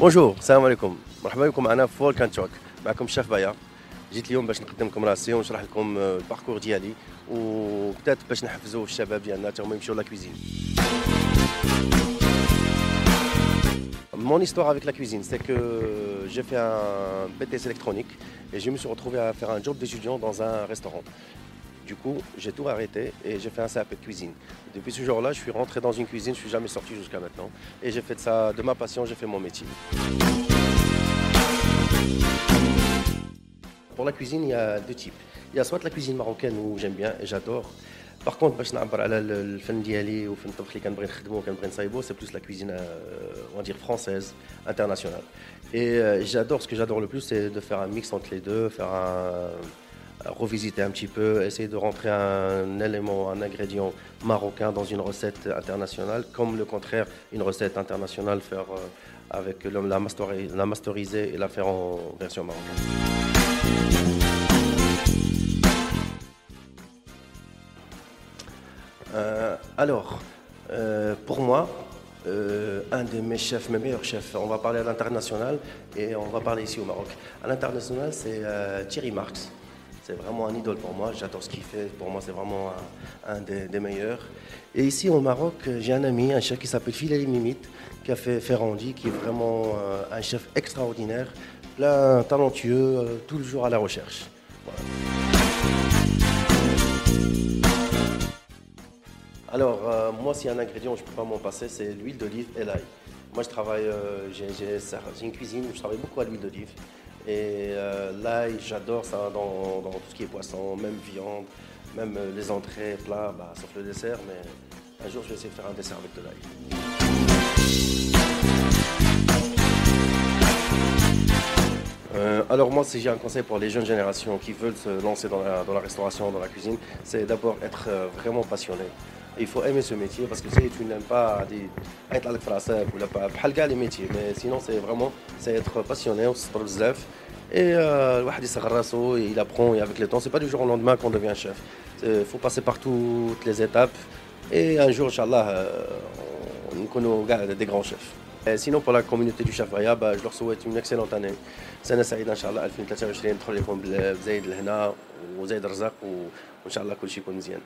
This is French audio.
بونجور السلام عليكم مرحبا بكم معنا في فولكان توك معكم الشيف بايا جيت اليوم باش نقدم لكم راسي ونشرح لكم الباركور ديالي وبدات باش نحفزوا الشباب ديالنا حتى هما يمشيو لا كويزين Mon histoire avec la cuisine, c'est que j'ai fait un BTS électronique et je me suis retrouvé à faire un job d'étudiant dans un restaurant. Du coup, j'ai tout arrêté et j'ai fait un CAP de cuisine. Depuis ce jour-là, je suis rentré dans une cuisine, je ne suis jamais sorti jusqu'à maintenant. Et j'ai fait ça de ma passion, j'ai fait mon métier. Pour la cuisine, il y a deux types. Il y a soit la cuisine marocaine où j'aime bien et j'adore. Par contre, باش نعبر على الفن ديالي وفن الطبخ اللي كنبغي نخدمو وكنبغي نصايبو c'est plus la cuisine euh, on va dire française internationale. Et euh, j'adore ce que j'adore le plus c'est de faire un mix entre les deux, faire un revisiter un petit peu, essayer de rentrer un élément, un ingrédient marocain dans une recette internationale, comme le contraire, une recette internationale, faire euh, avec la, la masteriser et la faire en version marocaine. Euh, alors, euh, pour moi, un de mes chefs, mes meilleurs chefs, on va parler à l'international et on va parler ici au Maroc. À l'international, c'est Thierry Marx. C'est vraiment un idole pour moi. J'adore ce qu'il fait. Pour moi, c'est vraiment un, des, meilleurs. Et ici au Maroc, j'ai un ami, un chef qui s'appelle Philali Mimit, qui a fait Ferrandi, qui est vraiment euh, un chef extraordinaire, plein talentueux, euh, jour à la recherche. Alors, euh, moi, s'il y a un ingrédient je ne peux pas m'en passer, c'est l'huile d'olive et l'ail. Moi, je travaille, j'ai une cuisine, je travaille beaucoup à l'huile d'olive. Et euh, l'ail, j'adore ça dans, tout ce qui est poisson, même viande, même euh, les entrées, plats, bah, sauf le dessert. Mais un jour, je vais essayer de faire un dessert avec de l'ail. Euh, alors moi, si j'ai un conseil pour les jeunes générations qui veulent se lancer dans la, dans la restauration, dans la cuisine, c'est d'abord être vraiment passionné Il faut aimer ce métier parce que si tu n'aimes pas être avec français ou pas les métiers, mais sinon c'est vraiment c'est être passionné, on se et euh, il apprend et avec le temps, c'est pas du jour au lendemain qu'on devient chef. Il faut passer par toutes les étapes et un jour, Inch'Allah, euh, on connaît des grands chefs. Et sinon, pour la communauté du chef Raya, bah, je leur souhaite une excellente année. سنة سعيدة إن شاء الله 2023 ندخل لكم بزايد الهنا وزايد الرزق وإن شاء الله كل شيء يكون مزيان.